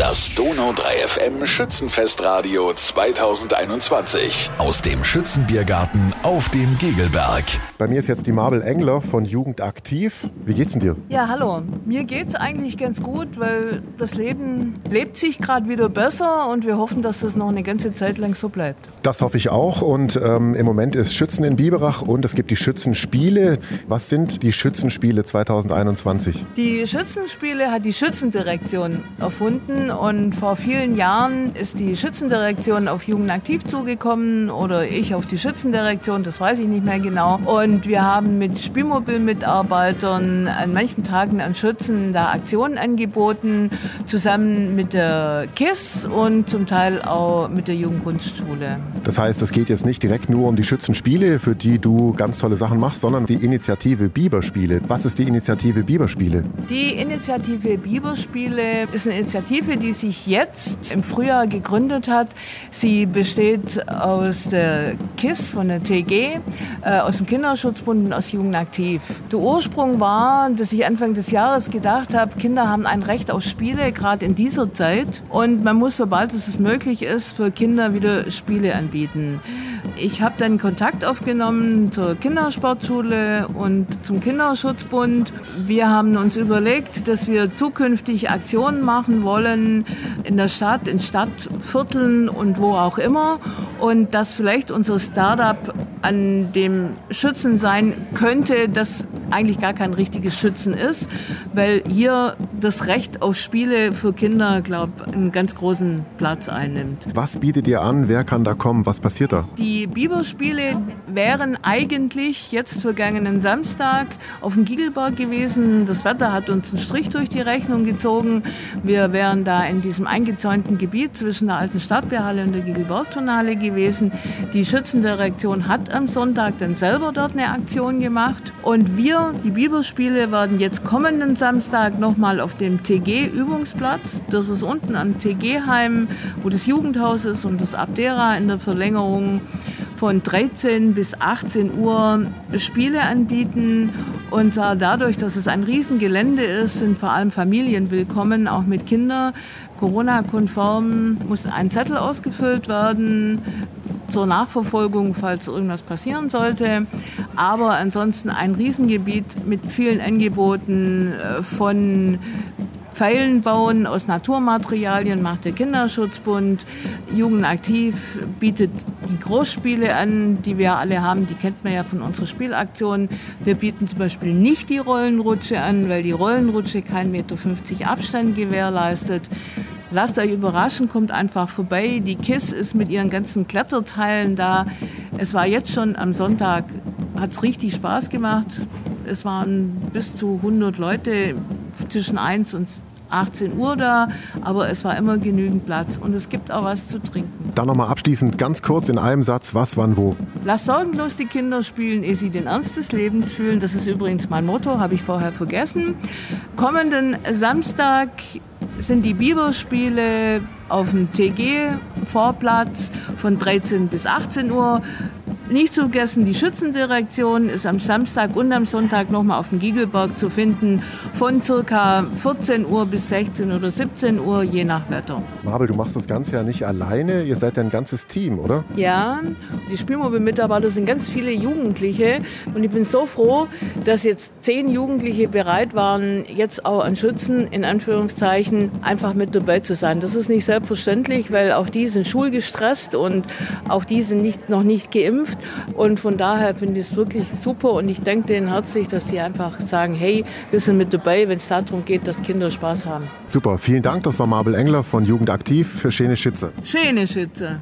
Das Donau 3 FM Schützenfestradio 2021 aus dem Schützenbiergarten auf dem Gegelberg. Bei mir ist jetzt die Mabel Engler von Jugend aktiv. Wie geht's denn dir? Ja, hallo. Mir geht's eigentlich ganz gut, weil das Leben lebt sich gerade wieder besser und wir hoffen, dass das noch eine ganze Zeit lang so bleibt. Das hoffe ich auch. Und ähm, im Moment ist Schützen in Biberach und es gibt die Schützenspiele. Was sind die Schützenspiele 2021? Die Schützenspiele hat die Schützendirektion erfunden und vor vielen Jahren ist die Schützendirektion auf Jugend aktiv zugekommen oder ich auf die Schützendirektion, das weiß ich nicht mehr genau. Und wir haben mit Spielmobilmitarbeitern an manchen Tagen an Schützen da Aktionen angeboten, zusammen mit der KISS und zum Teil auch mit der Jugendkunstschule. Das heißt, es geht jetzt nicht direkt nur um die Schützenspiele, für die du ganz tolle Sachen machst, sondern die Initiative Biberspiele. Was ist die Initiative Biberspiele? Die Initiative Biberspiele ist eine Initiative, die sich jetzt im Frühjahr gegründet hat. Sie besteht aus der KISS von der TG, äh, aus dem Kinderschutzbund und aus Jugendaktiv. Der Ursprung war, dass ich Anfang des Jahres gedacht habe, Kinder haben ein Recht auf Spiele, gerade in dieser Zeit. Und man muss, sobald es möglich ist, für Kinder wieder Spiele anbieten. Ich habe dann Kontakt aufgenommen zur Kindersportschule und zum Kinderschutzbund. Wir haben uns überlegt, dass wir zukünftig Aktionen machen wollen in der Stadt, in Stadtvierteln und wo auch immer. Und dass vielleicht unser Startup an dem Schützen sein könnte, das eigentlich gar kein richtiges Schützen ist, weil hier das Recht auf Spiele für Kinder, glaube ich, einen ganz großen Platz einnimmt. Was bietet ihr an? Wer kann da kommen? Was passiert da? Die Biberspiele wären eigentlich jetzt vergangenen Samstag auf dem Giegelberg gewesen. Das Wetter hat uns einen Strich durch die Rechnung gezogen. Wir wären da in diesem eingezäunten Gebiet zwischen der alten Stadtbierhalle und der Giegelbergturnhalle gewesen. Die Schützendirektion hat am Sonntag dann selber dort eine Aktion gemacht. Und wir, die Biberspiele, werden jetzt kommenden Samstag nochmal auf dem TG-Übungsplatz. Das ist unten am TG-Heim, wo das Jugendhaus ist und das Abdera in der Verlängerung von 13 bis 18 Uhr Spiele anbieten. Und dadurch, dass es ein Riesengelände ist, sind vor allem Familien willkommen, auch mit Kindern. Corona-konform muss ein Zettel ausgefüllt werden zur Nachverfolgung, falls irgendwas passieren sollte. Aber ansonsten ein Riesengebiet mit vielen Angeboten äh, von Pfeilen bauen aus Naturmaterialien macht der Kinderschutzbund. Jugendaktiv bietet die Großspiele an, die wir alle haben. Die kennt man ja von unserer Spielaktion. Wir bieten zum Beispiel nicht die Rollenrutsche an, weil die Rollenrutsche keinen Meter 50 Abstand gewährleistet. Lasst euch überraschen, kommt einfach vorbei. Die KISS ist mit ihren ganzen Kletterteilen da. Es war jetzt schon am Sonntag, hat es richtig Spaß gemacht. Es waren bis zu 100 Leute zwischen 1 und 18 Uhr da, aber es war immer genügend Platz und es gibt auch was zu trinken. Dann nochmal abschließend ganz kurz in einem Satz, was, wann, wo. Lass sorgenlos die Kinder spielen, ehe sie den Ernst des Lebens fühlen. Das ist übrigens mein Motto, habe ich vorher vergessen. Kommenden Samstag sind die Biberspiele auf dem TG-Vorplatz von 13 bis 18 Uhr. Nicht zu vergessen, die Schützendirektion ist am Samstag und am Sonntag nochmal auf dem Giegelberg zu finden, von ca. 14 Uhr bis 16 oder 17 Uhr, je nach Wetter. Mabel, du machst das Ganze ja nicht alleine, ihr seid ja ein ganzes Team, oder? Ja, die Spielmobil-Mitarbeiter sind ganz viele Jugendliche und ich bin so froh, dass jetzt zehn Jugendliche bereit waren, jetzt auch an Schützen, in Anführungszeichen, einfach mit dabei zu sein. Das ist nicht selbstverständlich, weil auch die sind schulgestresst und auch die sind nicht, noch nicht geimpft. Und von daher finde ich es wirklich super und ich denke denen herzlich, dass die einfach sagen, hey, wir sind mit dabei, wenn es darum geht, dass Kinder Spaß haben. Super, vielen Dank. Das war Mabel Engler von Jugend aktiv für Schöne Schütze. Schöne Schütze.